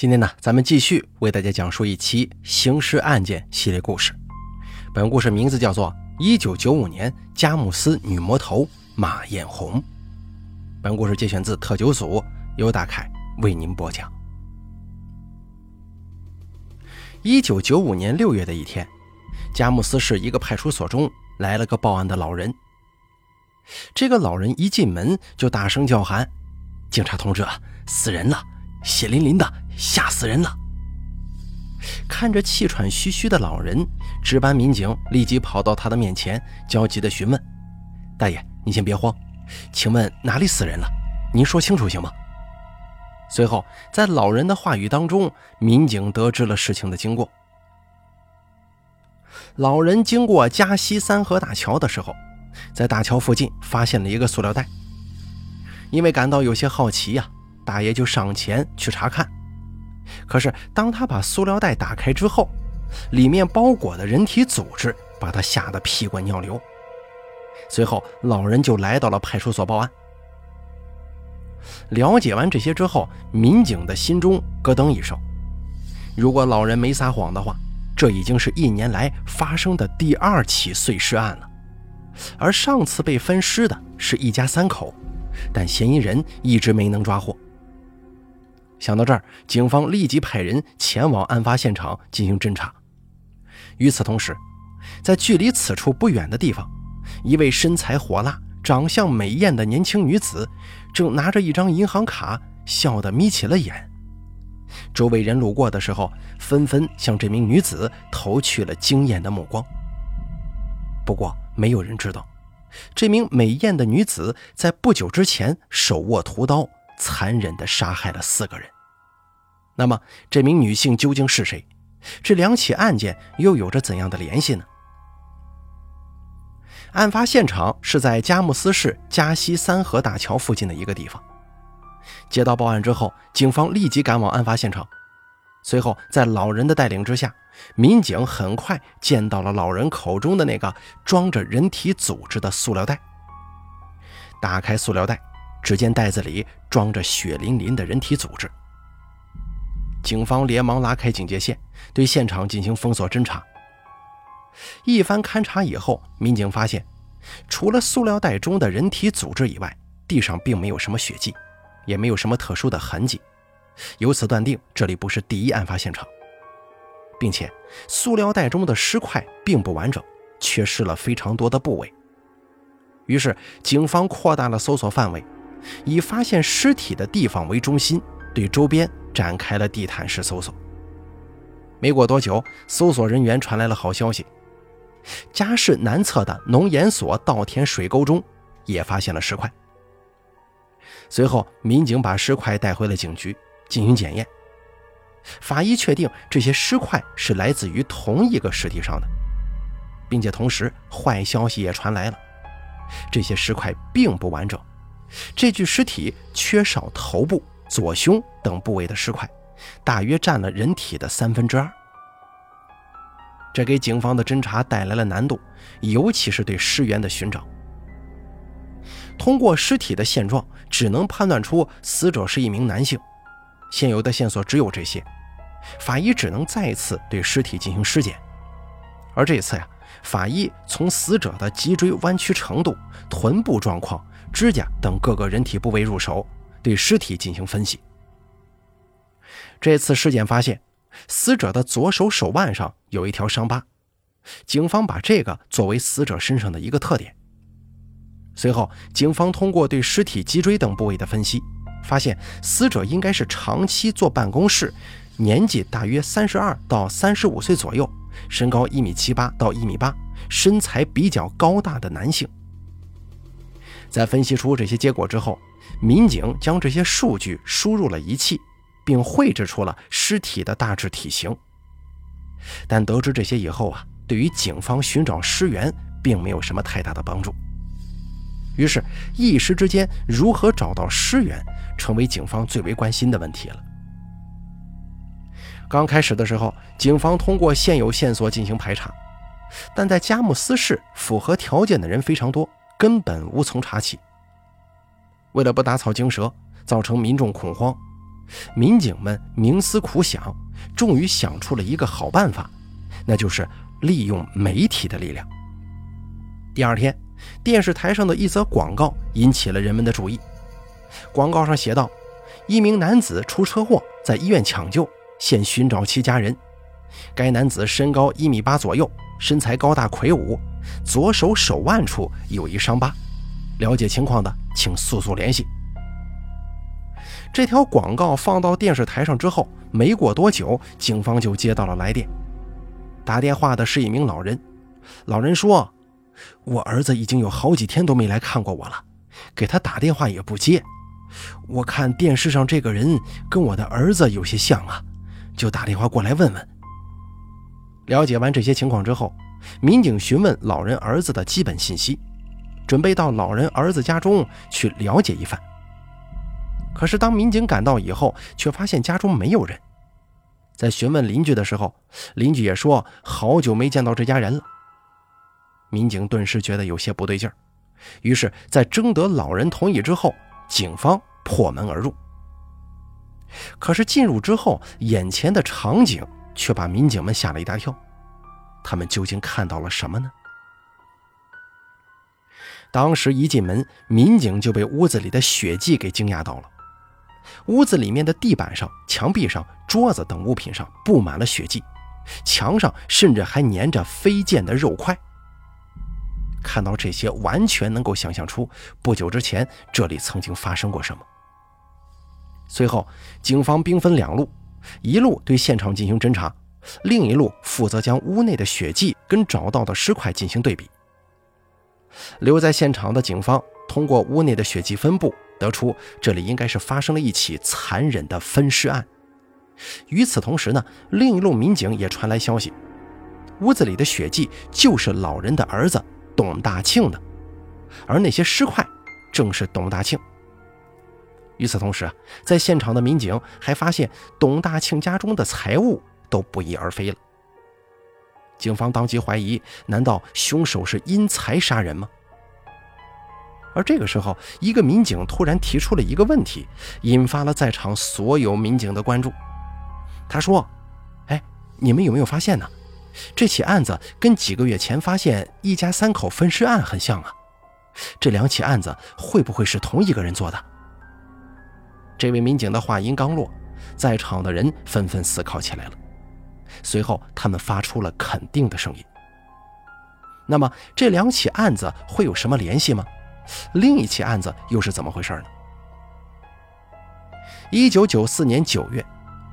今天呢，咱们继续为大家讲述一期刑事案件系列故事。本故事名字叫做《一九九五年佳木斯女魔头马艳红》。本故事节选自特九组，由大凯为您播讲。一九九五年六月的一天，佳木斯市一个派出所中来了个报案的老人。这个老人一进门就大声叫喊：“警察同志，死人了，血淋淋的！”吓死人了！看着气喘吁吁的老人，值班民警立即跑到他的面前，焦急地询问：“大爷，你先别慌，请问哪里死人了？您说清楚行吗？”随后，在老人的话语当中，民警得知了事情的经过。老人经过嘉西三河大桥的时候，在大桥附近发现了一个塑料袋。因为感到有些好奇呀，大爷就上前去查看。可是，当他把塑料袋打开之后，里面包裹的人体组织把他吓得屁滚尿流。随后，老人就来到了派出所报案。了解完这些之后，民警的心中咯噔一声：如果老人没撒谎的话，这已经是一年来发生的第二起碎尸案了。而上次被分尸的是一家三口，但嫌疑人一直没能抓获。想到这儿，警方立即派人前往案发现场进行侦查。与此同时，在距离此处不远的地方，一位身材火辣、长相美艳的年轻女子正拿着一张银行卡，笑得眯起了眼。周围人路过的时候，纷纷向这名女子投去了惊艳的目光。不过，没有人知道，这名美艳的女子在不久之前手握屠刀。残忍地杀害了四个人。那么，这名女性究竟是谁？这两起案件又有着怎样的联系呢？案发现场是在佳木斯市嘉西三河大桥附近的一个地方。接到报案之后，警方立即赶往案发现场。随后，在老人的带领之下，民警很快见到了老人口中的那个装着人体组织的塑料袋。打开塑料袋。只见袋子里装着血淋淋的人体组织，警方连忙拉开警戒线，对现场进行封锁侦查。一番勘查以后，民警发现，除了塑料袋中的人体组织以外，地上并没有什么血迹，也没有什么特殊的痕迹，由此断定这里不是第一案发现场，并且塑料袋中的尸块并不完整，缺失了非常多的部位。于是，警方扩大了搜索范围。以发现尸体的地方为中心，对周边展开了地毯式搜索。没过多久，搜索人员传来了好消息：嘉市南侧的农研所稻田水沟中也发现了尸块。随后，民警把尸块带回了警局进行检验。法医确定这些尸块是来自于同一个尸体上的，并且同时坏消息也传来了：这些尸块并不完整。这具尸体缺少头部、左胸等部位的尸块，大约占了人体的三分之二。这给警方的侦查带来了难度，尤其是对尸源的寻找。通过尸体的现状，只能判断出死者是一名男性。现有的线索只有这些，法医只能再一次对尸体进行尸检。而这一次呀，法医从死者的脊椎弯曲程度、臀部状况。指甲等各个人体部位入手，对尸体进行分析。这次尸检发现，死者的左手手腕上有一条伤疤，警方把这个作为死者身上的一个特点。随后，警方通过对尸体脊椎等部位的分析，发现死者应该是长期坐办公室，年纪大约三十二到三十五岁左右，身高一米七八到一米八，身材比较高大的男性。在分析出这些结果之后，民警将这些数据输入了仪器，并绘制出了尸体的大致体型。但得知这些以后啊，对于警方寻找尸源并没有什么太大的帮助。于是，一时之间，如何找到尸源成为警方最为关心的问题了。刚开始的时候，警方通过现有线索进行排查，但在佳木斯市符合条件的人非常多。根本无从查起。为了不打草惊蛇，造成民众恐慌，民警们冥思苦想，终于想出了一个好办法，那就是利用媒体的力量。第二天，电视台上的一则广告引起了人们的注意。广告上写道：“一名男子出车祸，在医院抢救，现寻找其家人。该男子身高一米八左右，身材高大魁梧，左手手腕处有一伤疤。了解情况的，请速速联系。”这条广告放到电视台上之后，没过多久，警方就接到了来电。打电话的是一名老人，老人说：“我儿子已经有好几天都没来看过我了，给他打电话也不接。我看电视上这个人跟我的儿子有些像啊，就打电话过来问问。”了解完这些情况之后，民警询问老人儿子的基本信息，准备到老人儿子家中去了解一番。可是，当民警赶到以后，却发现家中没有人。在询问邻居的时候，邻居也说好久没见到这家人了。民警顿时觉得有些不对劲儿，于是，在征得老人同意之后，警方破门而入。可是进入之后，眼前的场景却把民警们吓了一大跳。他们究竟看到了什么呢？当时一进门，民警就被屋子里的血迹给惊讶到了。屋子里面的地板上、墙壁上、桌子等物品上布满了血迹，墙上甚至还粘着飞溅的肉块。看到这些，完全能够想象出不久之前这里曾经发生过什么。随后，警方兵分两路，一路对现场进行侦查，另一路负责将屋内的血迹跟找到的尸块进行对比。留在现场的警方通过屋内的血迹分布。得出这里应该是发生了一起残忍的分尸案。与此同时呢，另一路民警也传来消息，屋子里的血迹就是老人的儿子董大庆的，而那些尸块正是董大庆。与此同时啊，在现场的民警还发现董大庆家中的财物都不翼而飞了。警方当即怀疑，难道凶手是因财杀人吗？而这个时候，一个民警突然提出了一个问题，引发了在场所有民警的关注。他说：“哎，你们有没有发现呢？这起案子跟几个月前发现一家三口分尸案很像啊！这两起案子会不会是同一个人做的？”这位民警的话音刚落，在场的人纷纷思考起来了。随后，他们发出了肯定的声音。那么，这两起案子会有什么联系吗？另一起案子又是怎么回事呢？一九九四年九月，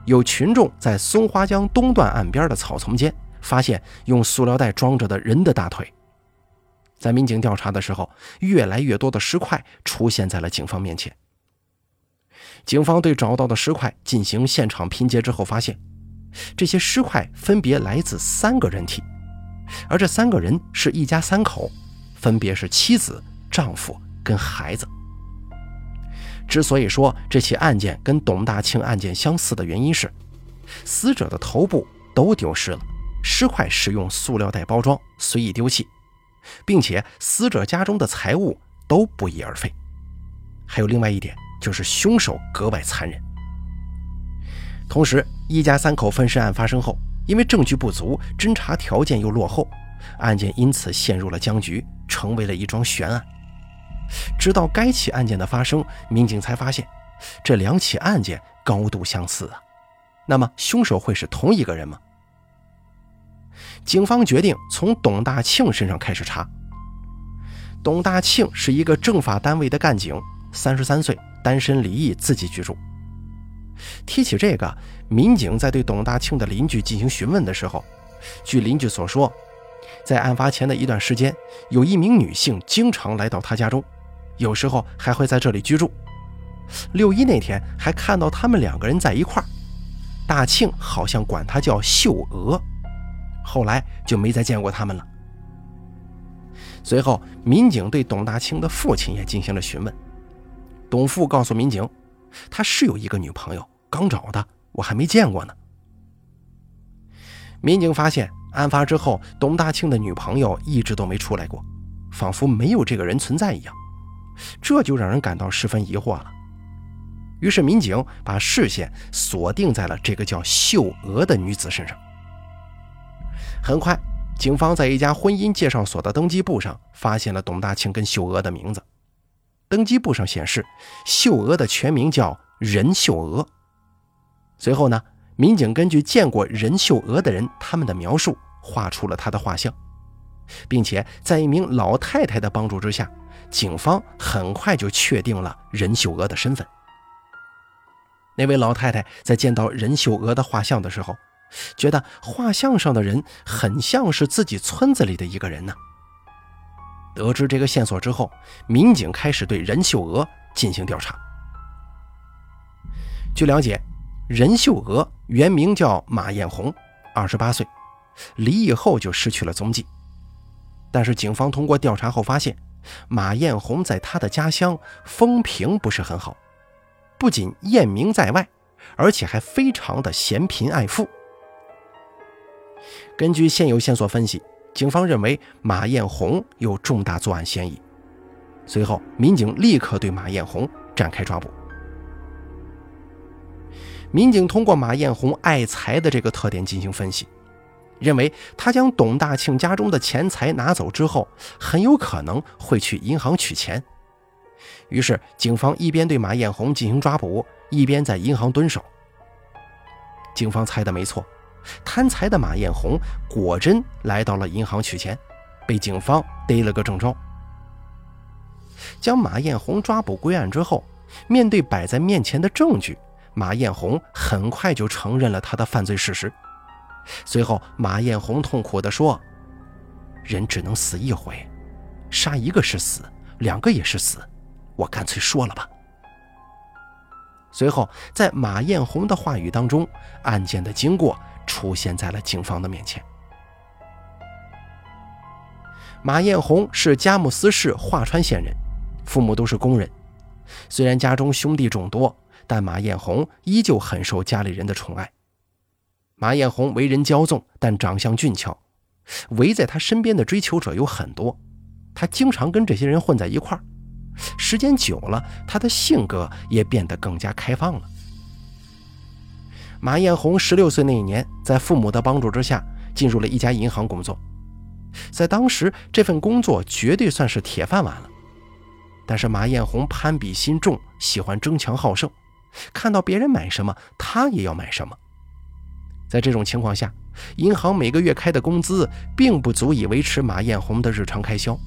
有群众在松花江东段岸边的草丛间发现用塑料袋装着的人的大腿。在民警调查的时候，越来越多的尸块出现在了警方面前。警方对找到的尸块进行现场拼接之后，发现这些尸块分别来自三个人体，而这三个人是一家三口，分别是妻子。丈夫跟孩子。之所以说这起案件跟董大庆案件相似的原因是，死者的头部都丢失了，尸块使用塑料袋包装，随意丢弃，并且死者家中的财物都不翼而飞。还有另外一点，就是凶手格外残忍。同时，一家三口分尸案发生后，因为证据不足，侦查条件又落后，案件因此陷入了僵局，成为了一桩悬案。直到该起案件的发生，民警才发现这两起案件高度相似啊。那么凶手会是同一个人吗？警方决定从董大庆身上开始查。董大庆是一个政法单位的干警，三十三岁，单身离异，自己居住。提起这个，民警在对董大庆的邻居进行询问的时候，据邻居所说，在案发前的一段时间，有一名女性经常来到他家中。有时候还会在这里居住。六一那天还看到他们两个人在一块儿，大庆好像管她叫秀娥，后来就没再见过他们了。随后，民警对董大庆的父亲也进行了询问。董父告诉民警，他是有一个女朋友，刚找的，我还没见过呢。民警发现，案发之后，董大庆的女朋友一直都没出来过，仿佛没有这个人存在一样。这就让人感到十分疑惑了。于是民警把视线锁定在了这个叫秀娥的女子身上。很快，警方在一家婚姻介绍所的登记簿上发现了董大庆跟秀娥的名字。登记簿上显示，秀娥的全名叫任秀娥。随后呢，民警根据见过任秀娥的人他们的描述，画出了她的画像，并且在一名老太太的帮助之下，警方很快就确定了任秀娥的身份。那位老太太在见到任秀娥的画像的时候，觉得画像上的人很像是自己村子里的一个人呢。得知这个线索之后，民警开始对任秀娥进行调查。据了解。任秀娥原名叫马艳红，二十八岁，离异后就失去了踪迹。但是警方通过调查后发现，马艳红在她的家乡风评不是很好，不仅艳名在外，而且还非常的嫌贫爱富。根据现有线索分析，警方认为马艳红有重大作案嫌疑。随后，民警立刻对马艳红展开抓捕。民警通过马艳红爱财的这个特点进行分析，认为他将董大庆家中的钱财拿走之后，很有可能会去银行取钱。于是，警方一边对马艳红进行抓捕，一边在银行蹲守。警方猜的没错，贪财的马艳红果真来到了银行取钱，被警方逮了个正着。将马艳红抓捕归案之后，面对摆在面前的证据。马艳红很快就承认了他的犯罪事实。随后，马艳红痛苦地说：“人只能死一回，杀一个是死，两个也是死，我干脆说了吧。”随后，在马艳红的话语当中，案件的经过出现在了警方的面前。马艳红是佳木斯市桦川县人，父母都是工人，虽然家中兄弟众多。但马艳红依旧很受家里人的宠爱。马艳红为人骄纵，但长相俊俏，围在她身边的追求者有很多，她经常跟这些人混在一块儿。时间久了，她的性格也变得更加开放了。马艳红十六岁那一年，在父母的帮助之下，进入了一家银行工作。在当时，这份工作绝对算是铁饭碗了。但是马艳红攀比心重，喜欢争强好胜。看到别人买什么，他也要买什么。在这种情况下，银行每个月开的工资并不足以维持马艳红的日常开销。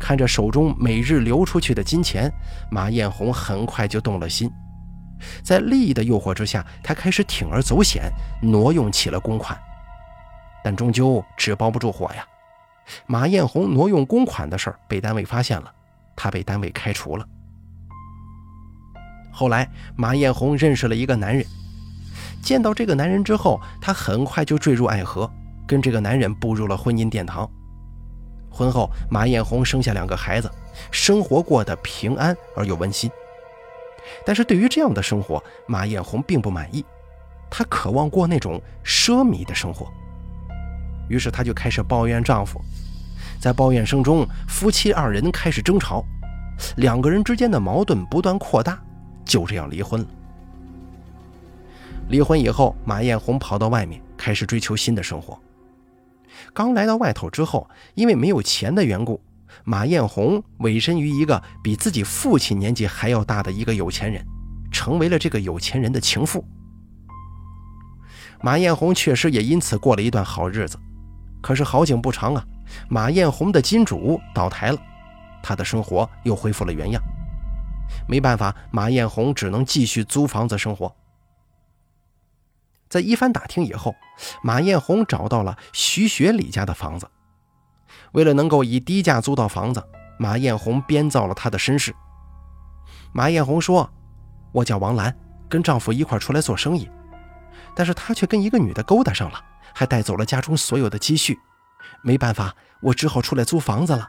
看着手中每日流出去的金钱，马艳红很快就动了心。在利益的诱惑之下，他开始铤而走险，挪用起了公款。但终究纸包不住火呀！马艳红挪用公款的事儿被单位发现了，他被单位开除了。后来，马艳红认识了一个男人。见到这个男人之后，她很快就坠入爱河，跟这个男人步入了婚姻殿堂。婚后，马艳红生下两个孩子，生活过得平安而又温馨。但是对于这样的生活，马艳红并不满意，她渴望过那种奢靡的生活。于是，她就开始抱怨丈夫。在抱怨声中，夫妻二人开始争吵，两个人之间的矛盾不断扩大。就这样离婚了。离婚以后，马艳红跑到外面开始追求新的生活。刚来到外头之后，因为没有钱的缘故，马艳红委身于一个比自己父亲年纪还要大的一个有钱人，成为了这个有钱人的情妇。马艳红确实也因此过了一段好日子。可是好景不长啊，马艳红的金主倒台了，她的生活又恢复了原样。没办法，马艳红只能继续租房子生活。在一番打听以后，马艳红找到了徐学礼家的房子。为了能够以低价租到房子，马艳红编造了她的身世。马艳红说：“我叫王兰，跟丈夫一块出来做生意，但是她却跟一个女的勾搭上了，还带走了家中所有的积蓄。没办法，我只好出来租房子了。”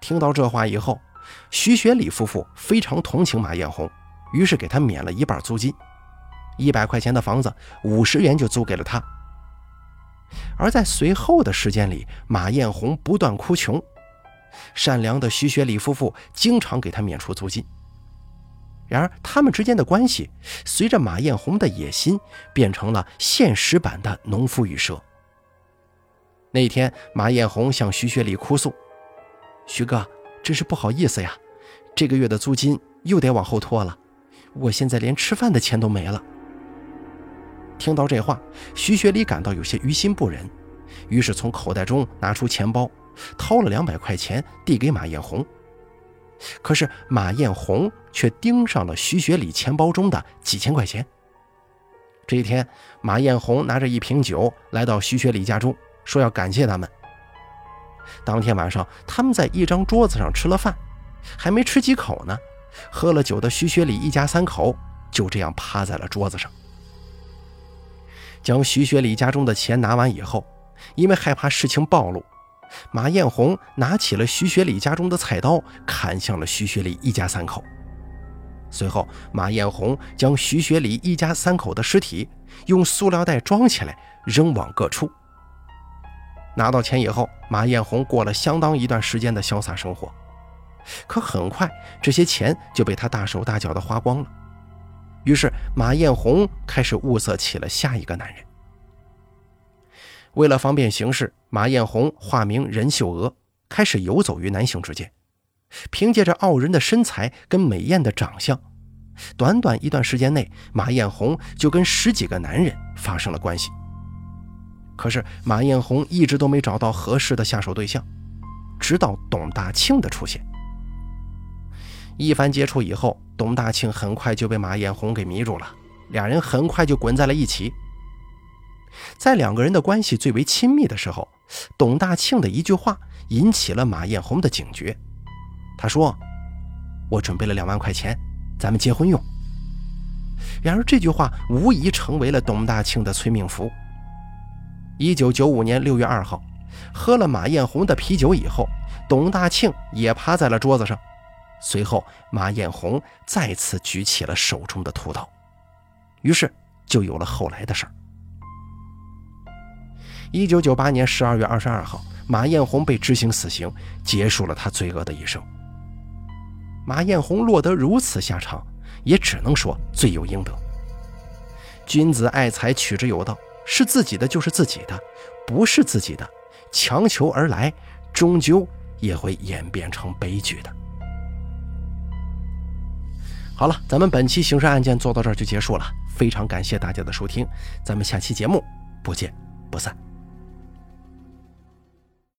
听到这话以后。徐学礼夫妇非常同情马艳红，于是给她免了一半租金，一百块钱的房子，五十元就租给了她。而在随后的时间里，马艳红不断哭穷，善良的徐学礼夫妇经常给她免除租金。然而，他们之间的关系随着马艳红的野心，变成了现实版的农夫与蛇。那天，马艳红向徐学礼哭诉：“徐哥，真是不好意思呀，这个月的租金又得往后拖了，我现在连吃饭的钱都没了。”听到这话，徐学礼感到有些于心不忍，于是从口袋中拿出钱包，掏了两百块钱递给马艳红。可是马艳红却盯上了徐学礼钱包中的几千块钱。这一天，马艳红拿着一瓶酒来到徐学礼家中，说要感谢他们。当天晚上，他们在一张桌子上吃了饭，还没吃几口呢，喝了酒的徐学礼一家三口就这样趴在了桌子上。将徐学礼家中的钱拿完以后，因为害怕事情暴露。马艳红拿起了徐学礼家中的菜刀，砍向了徐学礼一家三口。随后，马艳红将徐学礼一家三口的尸体用塑料袋装起来，扔往各处。拿到钱以后，马艳红过了相当一段时间的潇洒生活。可很快，这些钱就被他大手大脚的花光了。于是，马艳红开始物色起了下一个男人。为了方便行事，马艳红化名任秀娥，开始游走于男性之间。凭借着傲人的身材跟美艳的长相，短短一段时间内，马艳红就跟十几个男人发生了关系。可是马艳红一直都没找到合适的下手对象，直到董大庆的出现。一番接触以后，董大庆很快就被马艳红给迷住了，俩人很快就滚在了一起。在两个人的关系最为亲密的时候，董大庆的一句话引起了马艳红的警觉。他说：“我准备了两万块钱，咱们结婚用。”然而这句话无疑成为了董大庆的催命符。一九九五年六月二号，喝了马艳红的啤酒以后，董大庆也趴在了桌子上。随后，马艳红再次举起了手中的屠刀，于是就有了后来的事儿。一九九八年十二月二十二号，马艳红被执行死刑，结束了他罪恶的一生。马艳红落得如此下场，也只能说罪有应得。君子爱财，取之有道，是自己的就是自己的，不是自己的，强求而来，终究也会演变成悲剧的。好了，咱们本期刑事案件做到这儿就结束了，非常感谢大家的收听，咱们下期节目不见不散。